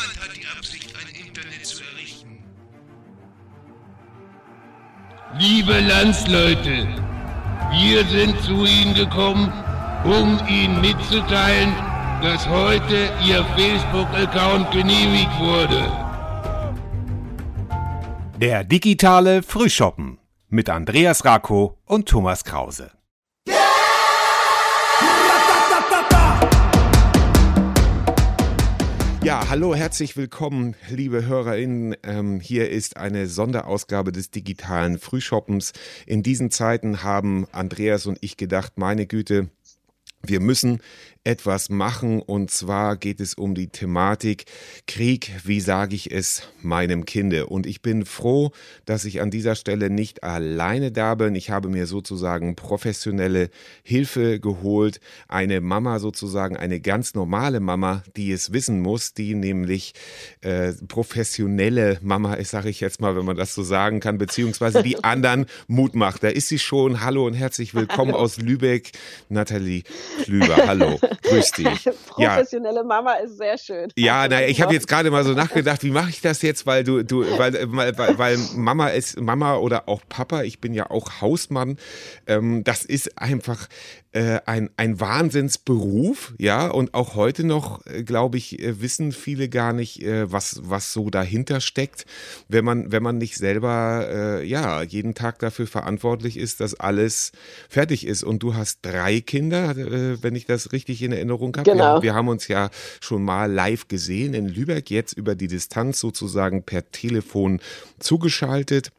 Niemand hat die Absicht, ein Internet zu errichten. Liebe Landsleute, wir sind zu Ihnen gekommen, um Ihnen mitzuteilen, dass heute Ihr Facebook-Account genehmigt wurde. Der digitale Frühschoppen mit Andreas Rako und Thomas Krause. Ja, hallo, herzlich willkommen, liebe HörerInnen. Ähm, hier ist eine Sonderausgabe des digitalen Frühschoppens. In diesen Zeiten haben Andreas und ich gedacht, meine Güte, wir müssen etwas machen und zwar geht es um die Thematik Krieg, wie sage ich es meinem Kinde. Und ich bin froh, dass ich an dieser Stelle nicht alleine da bin. Ich habe mir sozusagen professionelle Hilfe geholt, eine Mama sozusagen, eine ganz normale Mama, die es wissen muss, die nämlich äh, professionelle Mama ist, sage ich jetzt mal, wenn man das so sagen kann, beziehungsweise die anderen Mut macht. Da ist sie schon. Hallo und herzlich willkommen hallo. aus Lübeck, Nathalie Klüber. Hallo. Grüß dich. Professionelle ja. Mama ist sehr schön. Ja, naja, ich habe jetzt gerade mal so nachgedacht, wie mache ich das jetzt, weil du, du, weil, weil, weil Mama ist Mama oder auch Papa, ich bin ja auch Hausmann. Ähm, das ist einfach äh, ein, ein Wahnsinnsberuf, ja, und auch heute noch, äh, glaube ich, äh, wissen viele gar nicht, äh, was, was so dahinter steckt, wenn man, wenn man nicht selber, äh, ja, jeden Tag dafür verantwortlich ist, dass alles fertig ist. Und du hast drei Kinder, äh, wenn ich das richtig in Erinnerung habe. Genau. Wir, wir haben uns ja schon mal live gesehen in Lübeck, jetzt über die Distanz sozusagen per Telefon zugeschaltet.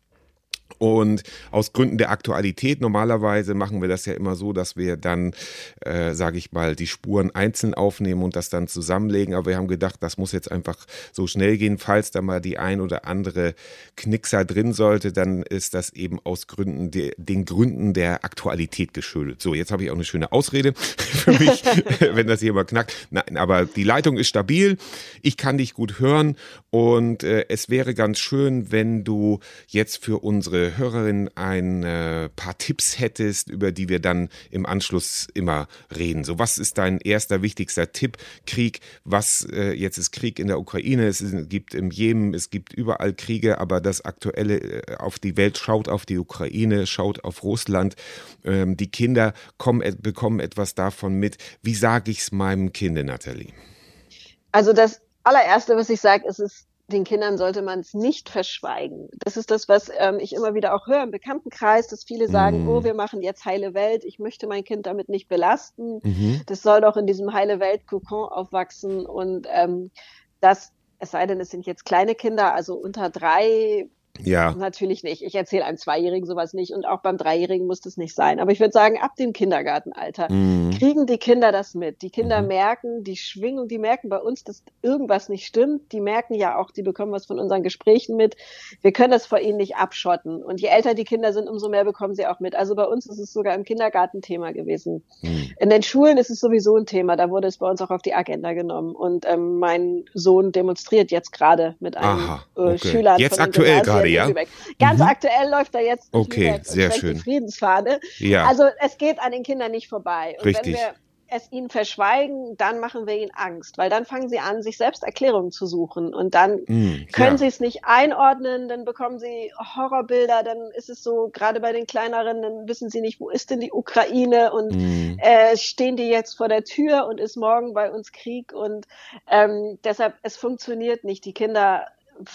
Und aus Gründen der Aktualität, normalerweise machen wir das ja immer so, dass wir dann, äh, sage ich mal, die Spuren einzeln aufnehmen und das dann zusammenlegen. Aber wir haben gedacht, das muss jetzt einfach so schnell gehen. Falls da mal die ein oder andere Knickser drin sollte, dann ist das eben aus Gründen de, den Gründen der Aktualität geschuldet. So, jetzt habe ich auch eine schöne Ausrede für mich, wenn das hier mal knackt. Nein, aber die Leitung ist stabil. Ich kann dich gut hören und äh, es wäre ganz schön, wenn du jetzt für unsere Hörerin ein äh, paar Tipps hättest, über die wir dann im Anschluss immer reden. So, was ist dein erster wichtigster Tipp? Krieg, was äh, jetzt ist Krieg in der Ukraine, es gibt im Jemen, es gibt überall Kriege, aber das aktuelle äh, auf die Welt schaut auf die Ukraine, schaut auf Russland. Ähm, die Kinder kommen, äh, bekommen etwas davon mit. Wie sage ich es meinem Kind, Nathalie? Also das allererste, was ich sage, ist es den Kindern sollte man es nicht verschweigen. Das ist das, was ähm, ich immer wieder auch höre im Bekanntenkreis, dass viele sagen, mm. oh, wir machen jetzt heile Welt, ich möchte mein Kind damit nicht belasten. Mhm. Das soll doch in diesem heile Welt-Kokon aufwachsen und ähm, das, es sei denn, es sind jetzt kleine Kinder, also unter drei, ja. Natürlich nicht. Ich erzähle einem Zweijährigen sowas nicht und auch beim Dreijährigen muss das nicht sein. Aber ich würde sagen, ab dem Kindergartenalter mhm. kriegen die Kinder das mit. Die Kinder mhm. merken die Schwingung, die merken bei uns, dass irgendwas nicht stimmt. Die merken ja auch, die bekommen was von unseren Gesprächen mit. Wir können das vor ihnen nicht abschotten. Und je älter die Kinder sind, umso mehr bekommen sie auch mit. Also bei uns ist es sogar im Kindergarten Thema gewesen. Mhm. In den Schulen ist es sowieso ein Thema. Da wurde es bei uns auch auf die Agenda genommen. Und ähm, mein Sohn demonstriert jetzt gerade mit einem Aha, äh, okay. äh, Schüler. Jetzt aktuell gerade ja? Ganz mhm. aktuell läuft er jetzt okay, sehr schön. die Friedensfahne. Ja. Also es geht an den Kindern nicht vorbei. Und Richtig. wenn wir es ihnen verschweigen, dann machen wir ihnen Angst, weil dann fangen sie an, sich selbst Erklärungen zu suchen und dann mm, können ja. sie es nicht einordnen, dann bekommen sie Horrorbilder, dann ist es so, gerade bei den kleineren, dann wissen sie nicht, wo ist denn die Ukraine und mm. äh, stehen die jetzt vor der Tür und ist morgen bei uns Krieg und ähm, deshalb, es funktioniert nicht. Die Kinder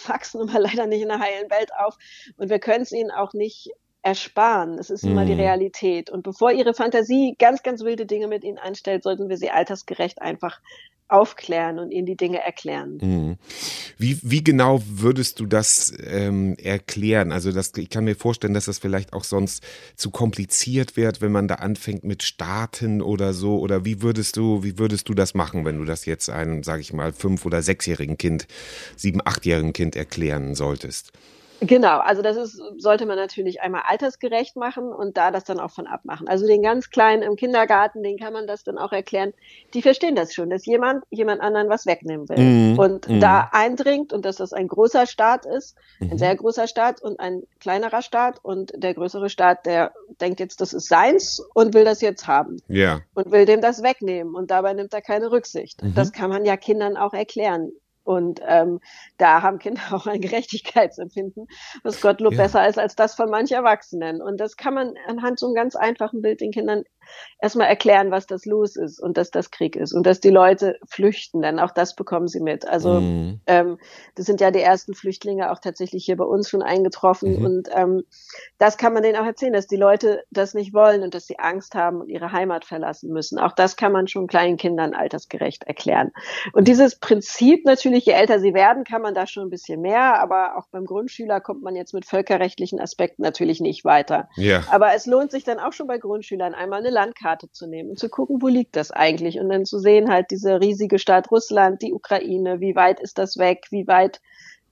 wachsen immer leider nicht in der heilen Welt auf. Und wir können es ihnen auch nicht ersparen. Es ist immer die mhm. Realität. Und bevor ihre Fantasie ganz, ganz wilde Dinge mit ihnen anstellt, sollten wir sie altersgerecht einfach aufklären und ihnen die Dinge erklären. Mhm. Wie, wie genau würdest du das ähm, erklären? Also das, ich kann mir vorstellen, dass das vielleicht auch sonst zu kompliziert wird, wenn man da anfängt mit Starten oder so. Oder wie würdest du, wie würdest du das machen, wenn du das jetzt einem, sage ich mal, fünf- oder sechsjährigen Kind, sieben-, achtjährigen Kind erklären solltest? Genau, also das ist, sollte man natürlich einmal altersgerecht machen und da das dann auch von abmachen. Also den ganz Kleinen im Kindergarten, den kann man das dann auch erklären. Die verstehen das schon, dass jemand jemand anderen was wegnehmen will mhm. und mhm. da eindringt und dass das ein großer Staat ist, mhm. ein sehr großer Staat und ein kleinerer Staat und der größere Staat, der denkt jetzt, das ist seins und will das jetzt haben. Ja. Und will dem das wegnehmen und dabei nimmt er keine Rücksicht. Mhm. Das kann man ja Kindern auch erklären Und ähm, da haben Kinder auch ein Gerechtigkeitsempfinden, was Gottlob ja. besser ist als das von manchen Erwachsenen. Und das kann man anhand so einem ganz einfachen Bild den Kindern erstmal erklären, was das los ist und dass das Krieg ist und dass die Leute flüchten, denn auch das bekommen sie mit. Also mhm. ähm, das sind ja die ersten Flüchtlinge auch tatsächlich hier bei uns schon eingetroffen mhm. und ähm, das kann man denen auch erzählen, dass die Leute das nicht wollen und dass sie Angst haben und ihre Heimat verlassen müssen. Auch das kann man schon kleinen Kindern altersgerecht erklären. Und dieses Prinzip natürlich, je älter sie werden, kann man da schon ein bisschen mehr, aber auch beim Grundschüler kommt man jetzt mit völkerrechtlichen Aspekten natürlich nicht weiter. Ja. Aber es lohnt sich dann auch schon bei Grundschülern einmal eine Landkarte zu nehmen und zu gucken, wo liegt das eigentlich? Und dann zu sehen halt diese riesige Stadt Russland, die Ukraine, wie weit ist das weg, wie weit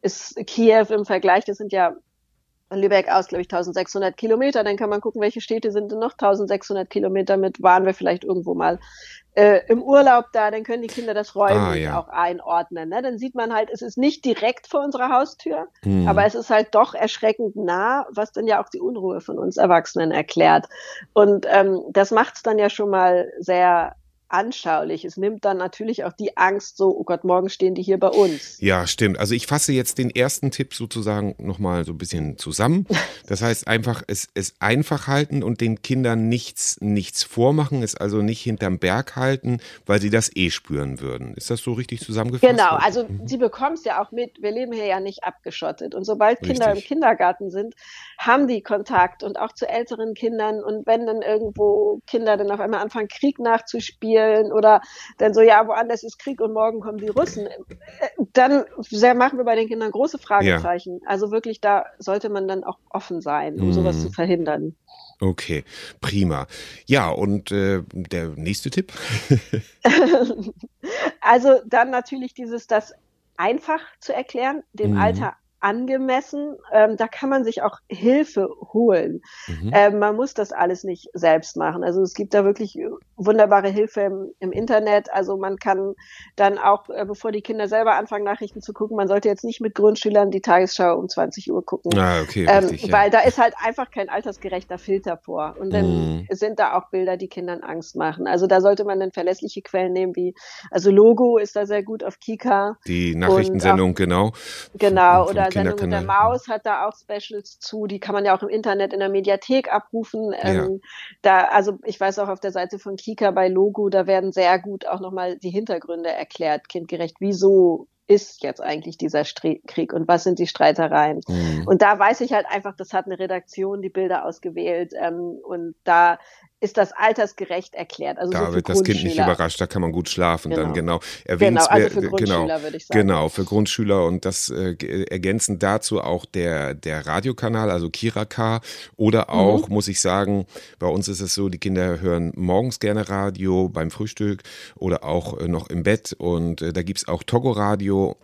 ist Kiew im Vergleich, das sind ja Lübeck aus, glaube ich, 1600 Kilometer. Dann kann man gucken, welche Städte sind denn noch 1600 Kilometer mit. Waren wir vielleicht irgendwo mal äh, im Urlaub da? Dann können die Kinder das räumlich ah, ja. auch einordnen. Ne? Dann sieht man halt, es ist nicht direkt vor unserer Haustür, hm. aber es ist halt doch erschreckend nah, was dann ja auch die Unruhe von uns Erwachsenen erklärt. Und ähm, das macht es dann ja schon mal sehr anschaulich. Es nimmt dann natürlich auch die Angst so, oh Gott, morgen stehen die hier bei uns. Ja, stimmt. Also ich fasse jetzt den ersten Tipp sozusagen nochmal so ein bisschen zusammen. Das heißt einfach, es, es einfach halten und den Kindern nichts, nichts vormachen, es also nicht hinterm Berg halten, weil sie das eh spüren würden. Ist das so richtig zusammengefasst? Genau, also mhm. sie bekommen es ja auch mit. Wir leben hier ja nicht abgeschottet. Und sobald Kinder richtig. im Kindergarten sind, haben die Kontakt und auch zu älteren Kindern. Und wenn dann irgendwo Kinder dann auf einmal anfangen, Krieg nachzuspielen, spielen oder dann so, ja, woanders ist Krieg und morgen kommen die Russen. Dann sehr machen wir bei den Kindern große Fragezeichen. Ja. Also wirklich, da sollte man dann auch offen sein, um mhm. sowas zu verhindern. Okay, prima. Ja, und äh, der nächste Tipp? also dann natürlich dieses, das einfach zu erklären, dem mhm. Alter angemessen. Ähm, da kann man sich auch Hilfe holen. Mhm. Ähm, man muss das alles nicht selbst machen. Also es gibt da wirklich wunderbare Hilfe im, im Internet. Also man kann dann auch, äh, bevor die Kinder selber anfangen, Nachrichten zu gucken, man sollte jetzt nicht mit Grundschülern die Tagesschau um 20 Uhr gucken. Ah, okay, ähm, richtig, weil ja. da ist halt einfach kein altersgerechter Filter vor. Und dann mhm. sind da auch Bilder, die Kindern Angst machen. Also da sollte man dann verlässliche Quellen nehmen, wie, also Logo ist da sehr gut auf Kika. Die Nachrichtensendung, auch, genau. Genau, oder Sendung mit der Maus hat da auch Specials zu, die kann man ja auch im Internet in der Mediathek abrufen. Ähm, ja. Da, also ich weiß auch auf der Seite von Kika bei Logo, da werden sehr gut auch nochmal die Hintergründe erklärt, kindgerecht, wieso ist jetzt eigentlich dieser Stre Krieg und was sind die Streitereien? Mhm. Und da weiß ich halt einfach, das hat eine Redaktion die Bilder ausgewählt ähm, und da ist das altersgerecht erklärt. Also da so wird das Kind nicht überrascht, da kann man gut schlafen. Genau. Dann genau. Erwähnt genau, also für genau. Grundschüler genau, würde ich sagen. Genau, für Grundschüler und das äh, ergänzend dazu auch der, der Radiokanal, also Kiraka oder mhm. auch, mhm. muss ich sagen, bei uns ist es so, die Kinder hören morgens gerne Radio beim Frühstück oder auch äh, noch im Bett und äh, da gibt's auch Togo Radio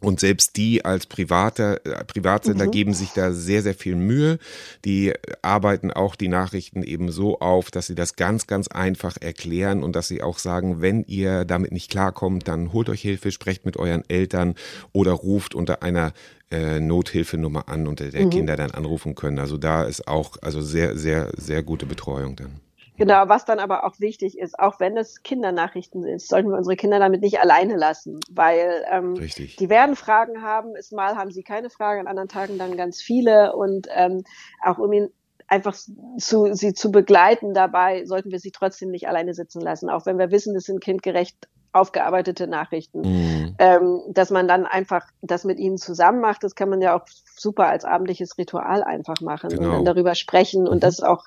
und selbst die als Private, äh, Privatsender mhm. geben sich da sehr, sehr viel Mühe. Die arbeiten auch die Nachrichten eben so auf, dass sie das ganz, ganz einfach erklären und dass sie auch sagen, wenn ihr damit nicht klarkommt, dann holt euch Hilfe, sprecht mit euren Eltern oder ruft unter einer äh, Nothilfenummer an, unter der mhm. Kinder dann anrufen können. Also da ist auch also sehr, sehr, sehr gute Betreuung dann. Genau, was dann aber auch wichtig ist, auch wenn es Kindernachrichten sind, sollten wir unsere Kinder damit nicht alleine lassen, weil ähm, die werden Fragen haben, ist mal haben sie keine Fragen, an anderen Tagen dann ganz viele. Und ähm, auch um ihn einfach zu, sie zu begleiten dabei, sollten wir sie trotzdem nicht alleine sitzen lassen, auch wenn wir wissen, das sind kindgerecht aufgearbeitete Nachrichten, mhm. ähm, dass man dann einfach das mit ihnen zusammen macht. Das kann man ja auch super als abendliches Ritual einfach machen genau. und dann darüber sprechen mhm. und das auch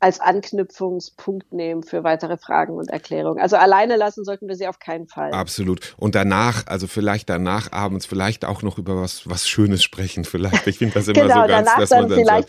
als Anknüpfungspunkt nehmen für weitere Fragen und Erklärungen. Also alleine lassen sollten wir sie auf keinen Fall. Absolut. Und danach, also vielleicht danach abends, vielleicht auch noch über was, was Schönes sprechen. Vielleicht, ich finde das immer genau, so ganz, dass man dann vielleicht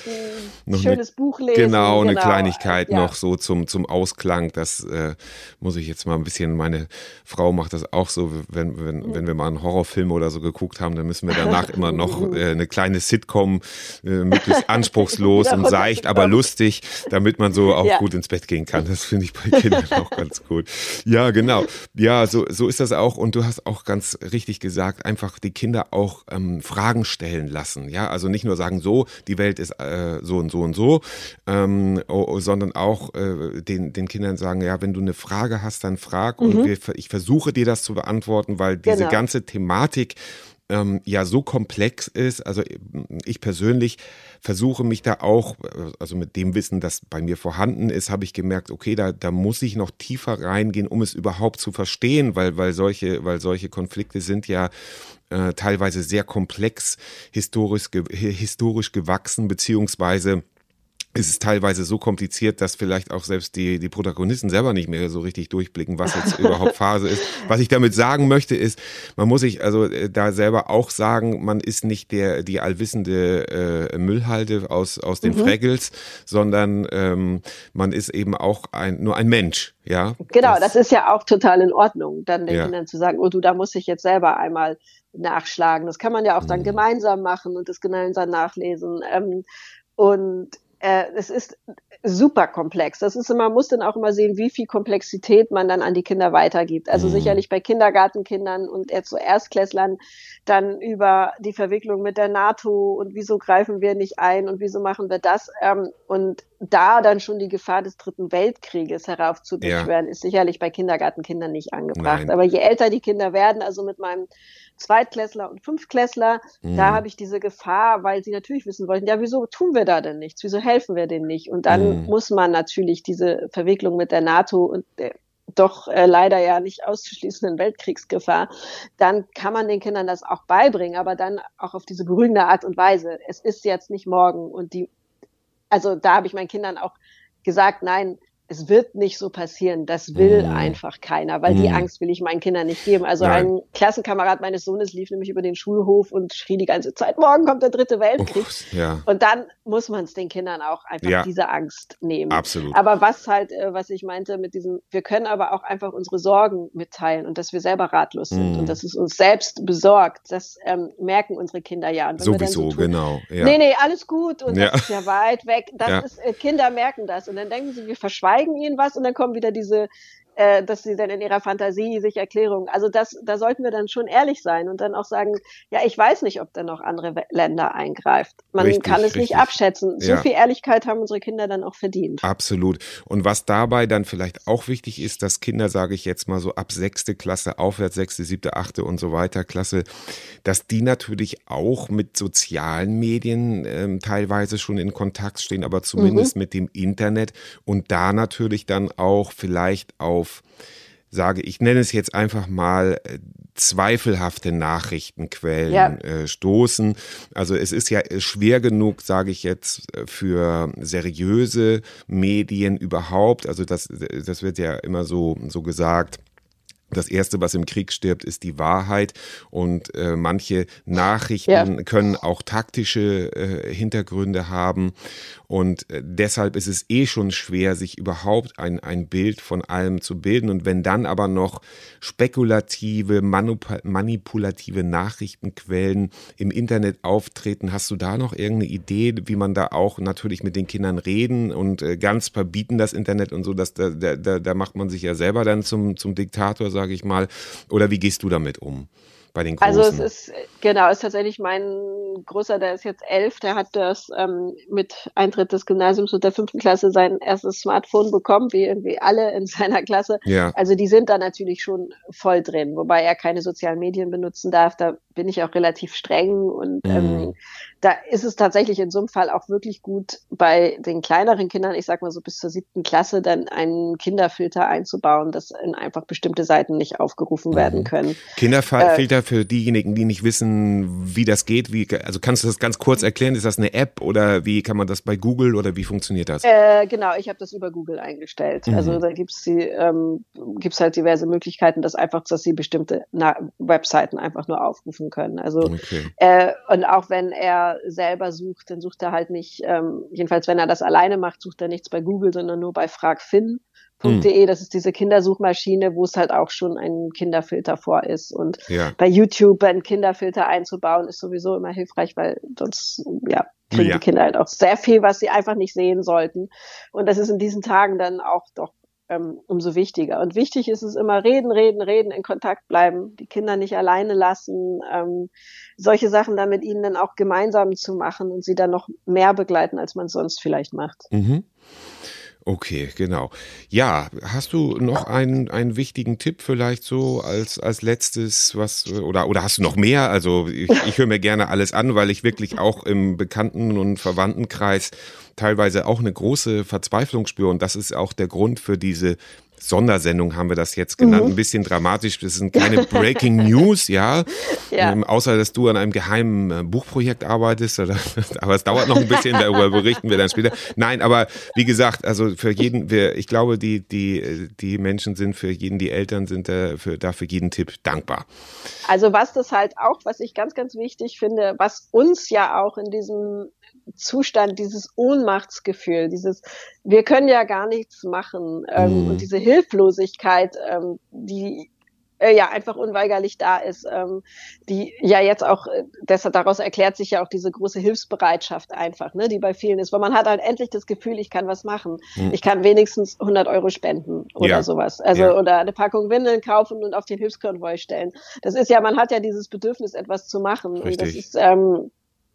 ein schönes eine, Buch lesen. Genau, eine genau. Kleinigkeit ja. noch so zum, zum Ausklang. Das äh, muss ich jetzt mal ein bisschen, meine Frau macht das auch so, wenn, wenn, mhm. wenn wir mal einen Horrorfilm oder so geguckt haben, dann müssen wir danach immer noch äh, eine kleine Sitcom, äh, möglichst anspruchslos und seicht, aber lustig, damit man so auch ja. gut ins Bett gehen kann. Das finde ich bei Kindern auch ganz gut. Ja, genau. Ja, so, so ist das auch. Und du hast auch ganz richtig gesagt, einfach die Kinder auch ähm, Fragen stellen lassen. Ja, also nicht nur sagen, so, die Welt ist äh, so und so und so, ähm, sondern auch äh, den, den Kindern sagen, ja, wenn du eine Frage hast, dann frag. Mhm. Und wir, ich versuche versuche dir das zu beantworten, weil diese Genau. ganze Thematik ähm, ja so komplex ist. Also ich persönlich versuche mich da auch, äh, also mit dem Wissen, das bei mir vorhanden ist, habe ich gemerkt, okay, da, da muss ich noch tiefer reingehen, um es überhaupt zu verstehen, weil, weil solche, weil solche Konflikte sind ja äh, teilweise sehr komplex historisch, ge historisch gewachsen, beziehungsweise es ist teilweise so kompliziert, dass vielleicht auch selbst die, die Protagonisten selber nicht mehr so richtig durchblicken, was jetzt überhaupt Phase ist. Was ich damit sagen möchte, ist, man muss sich also äh, da selber auch sagen, man ist nicht der die allwissende äh, Müllhalde aus, aus den Mhm. Fraggles, sondern ähm, man ist eben auch ein, nur ein Mensch. Ja, Genau, das, ist ja auch total in Ordnung, dann den Ja. Kindern zu sagen, oh du, da muss ich jetzt selber einmal nachschlagen. Das kann man ja auch dann Mhm. gemeinsam machen und das gemeinsam nachlesen. Ähm, und es ist super komplex. Das ist immer, man muss dann auch immer sehen, wie viel Komplexität man dann an die Kinder weitergibt. Also Mhm. sicherlich bei Kindergartenkindern und so Erstklässlern dann über die Verwicklung mit der NATO und wieso greifen wir nicht ein und wieso machen wir das ähm, und da dann schon die Gefahr des Dritten Weltkrieges heraufzubeschwören, ist sicherlich bei Kindergartenkindern nicht angebracht. Nein. Aber je älter die Kinder werden, also mit meinem Zweitklässler und Fünftklässler, Mhm. da habe ich diese Gefahr, weil sie natürlich wissen wollten, ja, wieso tun wir da denn nichts? Wieso helfen wir denen nicht? Und dann Mhm. muss man natürlich diese Verwicklung mit der NATO und der doch äh, leider ja nicht auszuschließenden Weltkriegsgefahr, dann kann man den Kindern das auch beibringen, aber dann auch auf diese beruhigende Art und Weise. Es ist jetzt nicht morgen und die, also da habe ich meinen Kindern auch gesagt, nein, es wird nicht so passieren. Das will Mhm. einfach keiner, weil die Mhm. Angst will ich meinen Kindern nicht geben. Also Nein. ein Klassenkamerad meines Sohnes lief nämlich über den Schulhof und schrie die ganze Zeit, morgen kommt der dritte Weltkrieg. Uff, ja, Und dann muss man es den Kindern auch einfach Ja. diese Angst nehmen. absolut. Aber was halt, äh, was ich meinte mit diesem, wir können aber auch einfach unsere Sorgen mitteilen und dass wir selber ratlos sind Mhm. und dass es uns selbst besorgt, das ähm, merken unsere Kinder ja. Und Sowieso, so tun, genau. Ja. Nee, nee, alles gut und Ja. das ist ja weit weg. Das ist, äh, Kinder merken das und dann denken sie, wir verschweigen ihnen was und dann kommen wieder diese, äh, dass sie dann in ihrer Fantasie sich Erklärungen. Also das, da sollten wir dann schon ehrlich sein und dann auch sagen, ja, ich weiß nicht, ob da noch andere Länder eingreift. Man Richtig, kann es richtig. nicht abschätzen. So Ja. viel Ehrlichkeit haben unsere Kinder dann auch verdient. Absolut. Und was dabei dann vielleicht auch wichtig ist, dass Kinder, sage ich jetzt mal so ab sechste Klasse aufwärts, sechste, siebte, achte und so weiter Klasse, dass die natürlich auch mit sozialen Medien ähm, teilweise schon in Kontakt stehen, aber zumindest mit dem Internet und da natürlich dann auch vielleicht auf sage, ich nenne es jetzt einfach mal äh, zweifelhafte Nachrichtenquellen Ja. äh, stoßen. Also es ist ja äh, schwer genug, sage ich jetzt, äh, für seriöse Medien überhaupt. Also das, das wird ja immer so, so gesagt. Das erste, was im Krieg stirbt, ist die Wahrheit. Und äh, manche Nachrichten Ja. können auch taktische äh, Hintergründe haben. Und äh, deshalb ist es eh schon schwer, sich überhaupt ein, ein Bild von allem zu bilden. Und wenn dann aber noch spekulative, manipulative Nachrichtenquellen im Internet auftreten, hast du da noch irgendeine Idee, wie man da auch natürlich mit den Kindern reden und äh, ganz verbieten das Internet und so, dass da, da, da, da macht man sich ja selber dann zum, zum Diktator, sage ich mal. Oder wie gehst du damit um? Bei den Großen? Also es ist, genau, ist tatsächlich mein Großer, der ist jetzt elf, der hat das ähm, mit Eintritt des Gymnasiums und der fünften Klasse sein erstes Smartphone bekommen, wie irgendwie alle in seiner Klasse. ja. Also die sind da natürlich schon voll drin, wobei er keine sozialen Medien benutzen darf. Da bin ich auch relativ streng und Mhm. ähm, da ist es tatsächlich in so einem Fall auch wirklich gut, bei den kleineren Kindern, ich sag mal so bis zur siebten Klasse, dann einen Kinderfilter einzubauen, dass in einfach bestimmte Seiten nicht aufgerufen werden Mhm. können. Kinderfilter für diejenigen, die nicht wissen, wie das geht. Wie, also kannst du das ganz kurz erklären? Ist das eine App oder wie kann man das bei Google oder wie funktioniert das? Äh, genau, ich habe das über Google eingestellt. Mhm. Also da gibt's die, ähm, gibt's halt diverse Möglichkeiten, dass einfach, dass sie bestimmte Na Webseiten einfach nur aufrufen können. Also Okay. äh, und auch wenn er selber sucht, dann sucht er halt nicht, ähm, jedenfalls wenn er das alleine macht, sucht er nichts bei Google, sondern nur bei fragfin.de. Das ist diese Kindersuchmaschine, wo es halt auch schon ein Kinderfilter vor ist. Und Ja. bei YouTube einen Kinderfilter einzubauen, ist sowieso immer hilfreich, weil sonst, ja, kriegen Ja. die Kinder halt auch sehr viel, was sie einfach nicht sehen sollten. Und das ist in diesen Tagen dann auch doch ähm, umso wichtiger. Und wichtig ist es immer reden, reden, reden, in Kontakt bleiben, die Kinder nicht alleine lassen, ähm, solche Sachen dann mit ihnen dann auch gemeinsam zu machen und sie dann noch mehr begleiten, als man sonst vielleicht macht. Mhm. Okay, genau. Ja, hast du noch einen, einen wichtigen Tipp vielleicht so als, als letztes, was, oder, oder hast du noch mehr? Also ich, ich höre mir gerne alles an, weil ich wirklich auch im Bekannten- und Verwandtenkreis teilweise auch eine große Verzweiflung spüre. Und das ist auch der Grund für diese Sondersendung haben wir das jetzt genannt, mhm. ein bisschen dramatisch. Das sind keine Breaking News, ja, ja. Ähm, außer dass du an einem geheimen äh, Buchprojekt arbeitest. Oder, aber es dauert noch ein bisschen, darüber berichten wir dann später. Nein, aber wie gesagt, also für jeden, wir, ich glaube, die die die Menschen sind für jeden, die Eltern sind da für, da für jeden Tipp dankbar. Also was das halt auch, was ich ganz ganz wichtig finde, was uns ja auch in diesem Zustand, dieses Ohnmachtsgefühl, dieses, wir können ja gar nichts machen ähm, mhm. und diese Hilflosigkeit, ähm, die äh, ja einfach unweigerlich da ist, ähm, die ja jetzt auch, äh, deshalb daraus erklärt sich ja auch diese große Hilfsbereitschaft einfach, ne, die bei vielen ist, weil man hat halt endlich das Gefühl, ich kann was machen, mhm. ich kann wenigstens 100 Euro spenden oder ja. sowas, also ja. oder eine Packung Windeln kaufen und auf den Hilfskonvoi stellen. Das ist ja, man hat ja dieses Bedürfnis, etwas zu machen Richtig. und das ist ähm,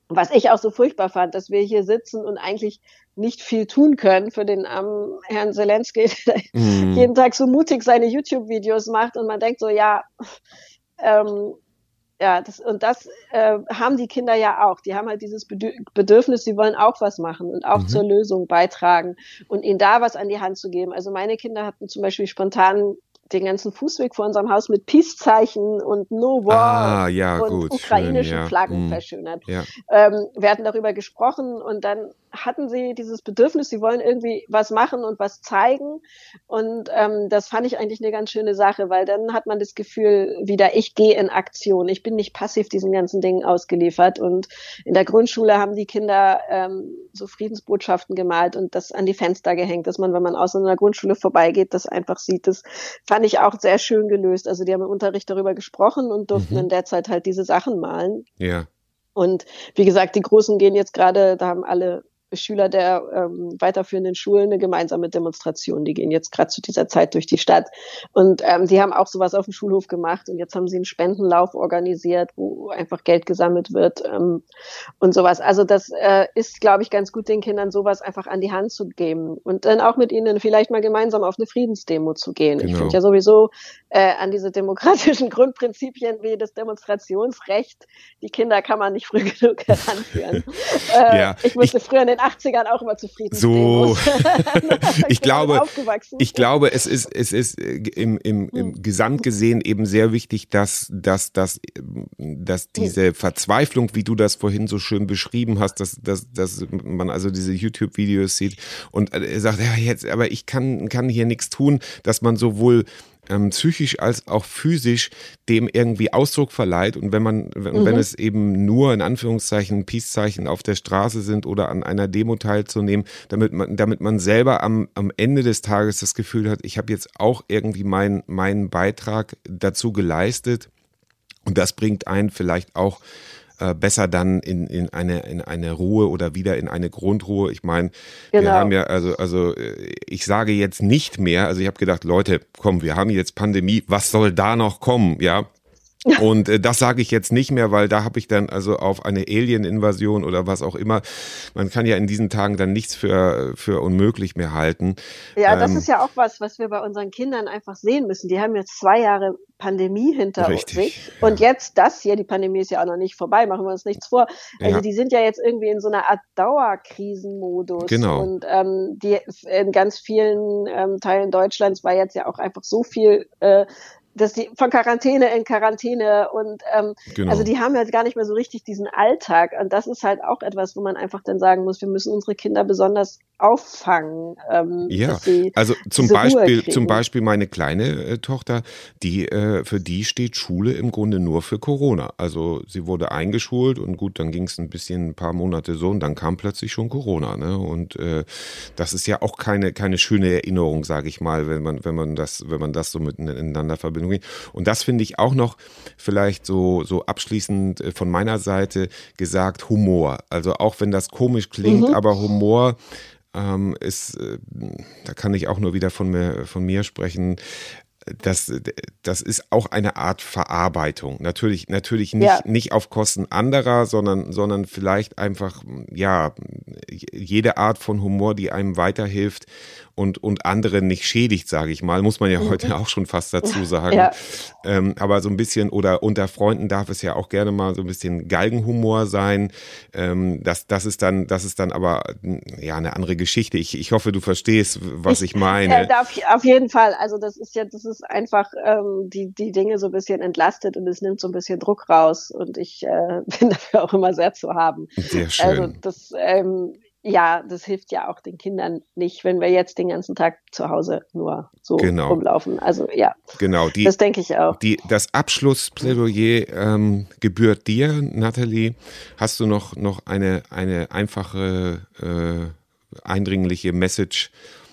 was ich auch so furchtbar fand, dass wir hier sitzen und eigentlich nicht viel tun können für den armen Herrn Zelensky, der mm. jeden Tag so mutig seine YouTube-Videos macht und man denkt so, ja, ähm, ja, das, und das äh, haben die Kinder ja auch. Die haben halt dieses Bedürfnis, sie wollen auch was machen und auch mhm. zur Lösung beitragen und ihnen da was an die Hand zu geben. Also meine Kinder hatten zum Beispiel spontan den ganzen Fußweg vor unserem Haus mit Peace-Zeichen und No War ah, ja, und gut, ukrainischen schön, ja. Flaggen mm, verschönert. Ja. Ähm, wir hatten darüber gesprochen und dann hatten sie dieses Bedürfnis, sie wollen irgendwie was machen und was zeigen. Und ähm, das fand ich eigentlich eine ganz schöne Sache, weil dann hat man das Gefühl wieder, ich gehe in Aktion. Ich bin nicht passiv diesen ganzen Dingen ausgeliefert. Und in der Grundschule haben die Kinder ähm, so Friedensbotschaften gemalt und das an die Fenster gehängt, dass man, wenn man aus einer Grundschule vorbeigeht, das einfach sieht. Das fand ich auch sehr schön gelöst. Also die haben im Unterricht darüber gesprochen und durften mhm. in der Zeit halt diese Sachen malen. Ja. Und wie gesagt, die Großen gehen jetzt gerade, da haben alle Schüler der ähm, weiterführenden Schulen eine gemeinsame Demonstration. Die gehen jetzt gerade zu dieser Zeit durch die Stadt. Und ähm, die haben auch sowas auf dem Schulhof gemacht. Und jetzt haben sie einen Spendenlauf organisiert, wo einfach Geld gesammelt wird ähm, und sowas. Also das äh, ist, glaube ich, ganz gut, den Kindern sowas einfach an die Hand zu geben. Und dann auch mit ihnen vielleicht mal gemeinsam auf eine Friedensdemo zu gehen. Genau. Ich finde ja sowieso äh, an diese demokratischen Grundprinzipien wie das Demonstrationsrecht, die Kinder kann man nicht früh genug heranführen. äh, ja, ich musste ich, früher in den 80ern auch immer zufrieden So, ich glaube, ich glaube, es ist, es ist äh, im, im, im hm. Gesamt gesehen eben sehr wichtig, dass, dass, dass, dass hm. diese Verzweiflung, wie du das vorhin so schön beschrieben hast, dass, dass, dass man also diese YouTube-Videos sieht und äh, sagt, ja, jetzt, aber ich kann, kann hier nichts tun, dass man sowohl ähm, psychisch als auch physisch dem irgendwie Ausdruck verleiht. Und wenn man, wenn, mhm. wenn es eben nur in Anführungszeichen Peace-Zeichen auf der Straße sind oder an einer Demo teilzunehmen, damit man, damit man selber am, am Ende des Tages das Gefühl hat, ich habe jetzt auch irgendwie meinen meinen Beitrag dazu geleistet. Und das bringt einen vielleicht auch äh, besser dann in, in, eine, in eine Ruhe oder wieder in eine Grundruhe. Ich meine, genau. wir haben ja, also, also äh, ich sage jetzt nicht mehr, also ich habe gedacht, Leute, komm, wir haben jetzt Pandemie, was soll da noch kommen? Ja, und äh, das sage ich jetzt nicht mehr, weil da habe ich dann also auf eine Alien-Invasion oder was auch immer. Man kann ja in diesen Tagen dann nichts für, für unmöglich mehr halten. Ja, das ähm, ist ja auch was, was wir bei unseren Kindern einfach sehen müssen. Die haben jetzt zwei Jahre Pandemie hinter richtig, sich. Ja. Und jetzt das hier, die Pandemie ist ja auch noch nicht vorbei, machen wir uns nichts vor. Also ja. die sind ja jetzt irgendwie in so einer Art Dauerkrisenmodus. Genau. Und ähm, die in ganz vielen ähm, Teilen Deutschlands war jetzt ja auch einfach so viel äh, dass die von Quarantäne in Quarantäne und ähm, genau. also die haben halt gar nicht mehr so richtig diesen Alltag und das ist halt auch etwas, wo man einfach dann sagen muss, wir müssen unsere Kinder besonders auffangen. Ähm, ja, also zum Beispiel zum Beispiel meine kleine äh, Tochter, die äh, für die steht Schule im Grunde nur für Corona. Also sie wurde eingeschult und gut, dann ging es ein bisschen ein paar Monate so und dann kam plötzlich schon Corona. Ne? Und äh, das ist ja auch keine keine schöne Erinnerung, sage ich mal, wenn man wenn man das wenn man das so miteinander verbindet Verbindung gehen. Und das finde ich auch noch vielleicht so, so abschließend äh, von meiner Seite gesagt, Humor. Also auch wenn das komisch klingt, mhm. aber Humor ähm, ist, äh, da kann ich auch nur wieder von mir, von mir sprechen, das, das ist auch eine Art Verarbeitung. Natürlich, natürlich nicht, ja. nicht auf Kosten anderer, sondern, sondern vielleicht einfach, ja, jede Art von Humor, die einem weiterhilft und, und andere nicht schädigt, sage ich mal, muss man ja mhm. heute auch schon fast dazu sagen. Ja. Ähm, aber so ein bisschen, oder unter Freunden darf es ja auch gerne mal so ein bisschen Galgenhumor sein. Ähm, das, das ist dann, das ist dann aber ja eine andere Geschichte. Ich, ich hoffe, du verstehst, was ich, ich meine. Ja, auf, auf jeden Fall. Also das ist ja, das ist einfach ähm, die, die Dinge so ein bisschen entlastet und es nimmt so ein bisschen Druck raus. Und ich äh, bin dafür auch immer sehr zu haben. Sehr schön. Also das, ähm, ja, das hilft ja auch den Kindern nicht, wenn wir jetzt den ganzen Tag zu Hause nur so genau. rumlaufen. Also ja, genau, die, das denke ich auch. Die, das Abschlussplädoyer ähm, gebührt dir, Nathalie. Hast du noch, noch eine, eine einfache, äh, eindringliche Message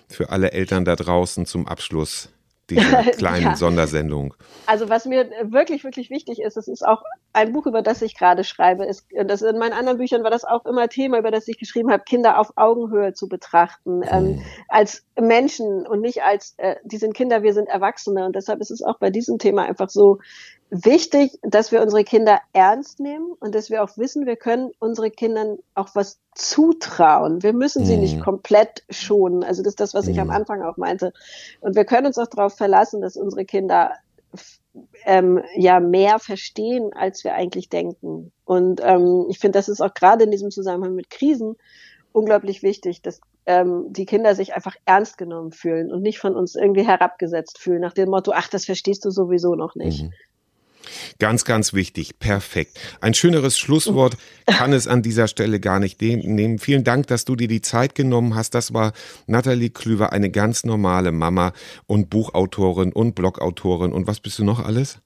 für alle Eltern da draußen zum Abschluss? Dieser kleinen ja. Sondersendung. Also was mir wirklich, wirklich wichtig ist, es ist auch ein Buch, über das ich gerade schreibe. Ist, das in meinen anderen Büchern war das auch immer Thema, über das ich geschrieben habe, Kinder auf Augenhöhe zu betrachten, ähm, hm. ähm, als Menschen und nicht als, äh, die sind Kinder, wir sind Erwachsene. Und deshalb ist es auch bei diesem Thema einfach so wichtig, dass wir unsere Kinder ernst nehmen und dass wir auch wissen, wir können unsere Kindern auch was zutrauen. Wir müssen sie mm. nicht komplett schonen. Also das ist das, was mm. ich am mhm. Anfang auch meinte. Und wir können uns auch darauf verlassen, dass unsere Kinder ähm, ja mehr verstehen, als wir eigentlich denken. Und ähm, ich finde, das ist auch gerade in diesem Zusammenhang mit Krisen unglaublich wichtig, dass ähm, die Kinder sich einfach ernst genommen fühlen und nicht von uns irgendwie herabgesetzt fühlen, nach dem Motto, ach, das verstehst du sowieso noch nicht. Mhm. Ganz, ganz wichtig. Perfekt. Ein schöneres Schlusswort kann es an dieser Stelle gar nicht nehmen. Vielen Dank, dass du dir die Zeit genommen hast. Das war Nathalie Klüver, eine ganz normale Mama und Buchautorin und Blogautorin. Und was bist du noch alles?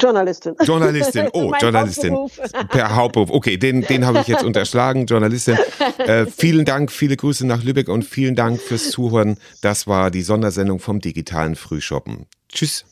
Journalistin. Journalistin, oh, Journalistin. Hauptberuf. Per Hauptberuf. Okay, den, den habe ich jetzt unterschlagen, Journalistin. Äh, vielen Dank, viele Grüße nach Lübeck und vielen Dank fürs Zuhören. Das war die Sondersendung vom digitalen Frühshoppen. Tschüss.